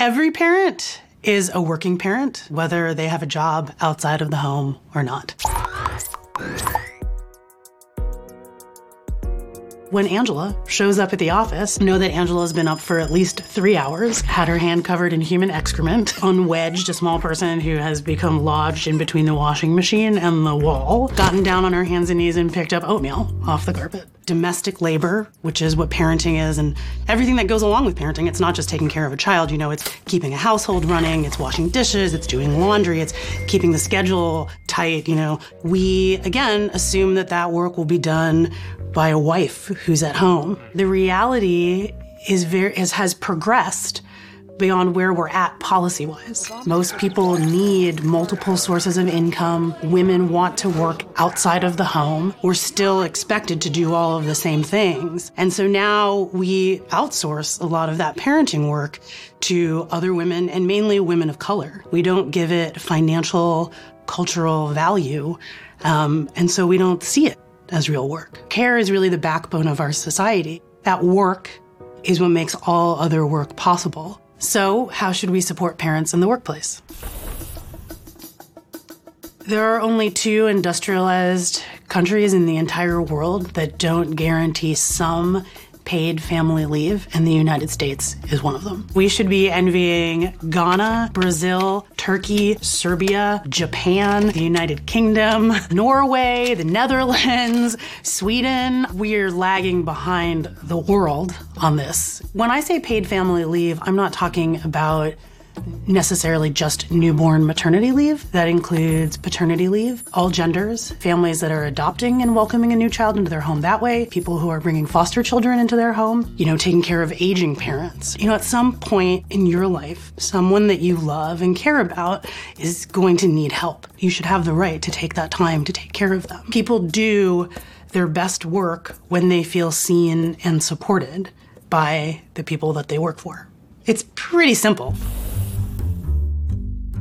Every parent is a working parent, whether they have a job outside of the home or not. When Angela shows up at the office, know that Angela's been up for at least three hours, had her hand covered in human excrement, unwedged a small person who has become lodged in between the washing machine and the wall, gotten down on her hands and knees and picked up oatmeal off the carpet. Domestic labor, which is what parenting is, and everything that goes along with parenting. It's not just taking care of a child, you know, it's keeping a household running, it's washing dishes, it's doing laundry, it's keeping the schedule tight, you know. We, again, assume that that work will be done by a wife who's at home. The reality is very is, has progressed beyond where we're at policy wise. Most people need multiple sources of income. Women want to work outside of the home. We're still expected to do all of the same things. And so now we outsource a lot of that parenting work to other women and mainly women of color. We don't give it financial, cultural value. Um, and so we don't see it as real work. Care is really the backbone of our society. That work is what makes all other work possible. So, how should we support parents in the workplace? There are only two industrialized countries in the entire world that don't guarantee some paid family leave, and the United States is one of them. We should be envying Ghana, Brazil, Turkey, Serbia, Japan, the United Kingdom, Norway, the Netherlands, Sweden. We're lagging behind the world on this. When I say paid family leave, I'm not talking about necessarily just newborn maternity leave. That includes paternity leave, all genders, families that are adopting and welcoming a new child into their home that way, people who are bringing foster children into their home, you know, taking care of aging parents. You know, at some point in your life, someone that you love and care about is going to need help. You should have the right to take that time to take care of them. People do their best work when they feel seen and supported by the people that they work for. It's pretty simple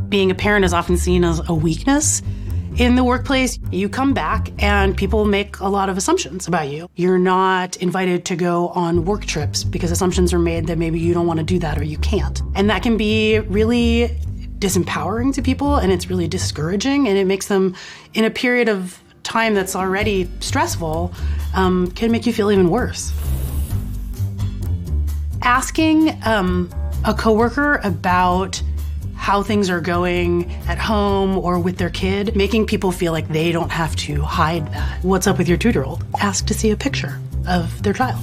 being a parent is often seen as a weakness in the workplace. You come back and people make a lot of assumptions about you. You're not invited to go on work trips because assumptions are made that maybe you don't want to do that or you can't. And that can be really disempowering to people and it's really discouraging and it makes them in a period of time that's already stressful um, can make you feel even worse. Asking um, a coworker about how things are going at home or with their kid, making people feel like they don't have to hide that. What's up with your two year old? Ask to see a picture of their child.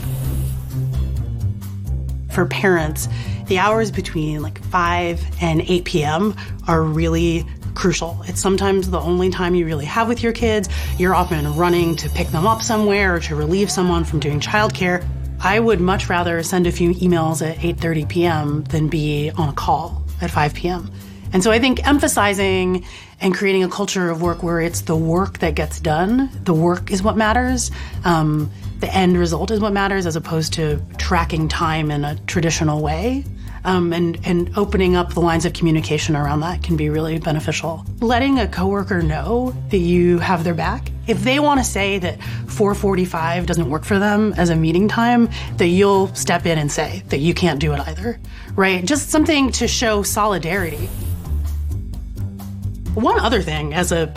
For parents, the hours between like 5 and 8 p.m. are really crucial. It's sometimes the only time you really have with your kids. You're often running to pick them up somewhere or to relieve someone from doing childcare. I would much rather send a few emails at 8:30 p.m. than be on a call at 5 p.m. And so I think emphasizing and creating a culture of work where it's the work that gets done, the work is what matters. Um, the end result is what matters as opposed to tracking time in a traditional way. Um, and, and opening up the lines of communication around that can be really beneficial. Letting a coworker know that you have their back. If they want to say that 4:45 doesn't work for them as a meeting time, that you'll step in and say that you can't do it either, right? Just something to show solidarity. One other thing, as a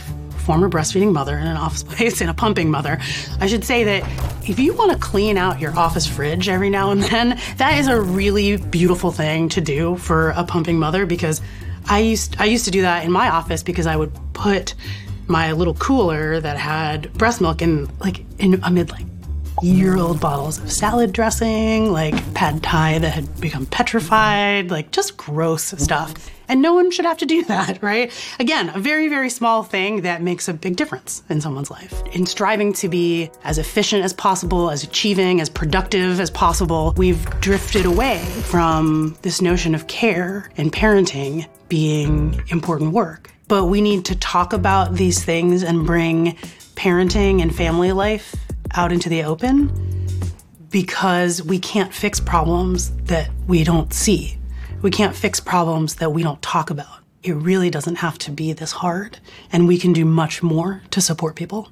former breastfeeding mother in an office space and a pumping mother, I should say that if you want to clean out your office fridge every now and then, that is a really beautiful thing to do for a pumping mother because I used I used to do that in my office because I would put my little cooler that had breast milk in like in amid like year old bottles of salad dressing, like pad thai that had become petrified, like just gross stuff. And no one should have to do that, right? Again, a very, very small thing that makes a big difference in someone's life. In striving to be as efficient as possible, as achieving, as productive as possible, we've drifted away from this notion of care and parenting being important work. But we need to talk about these things and bring parenting and family life out into the open because we can't fix problems that we don't see. We can't fix problems that we don't talk about. It really doesn't have to be this hard, and we can do much more to support people.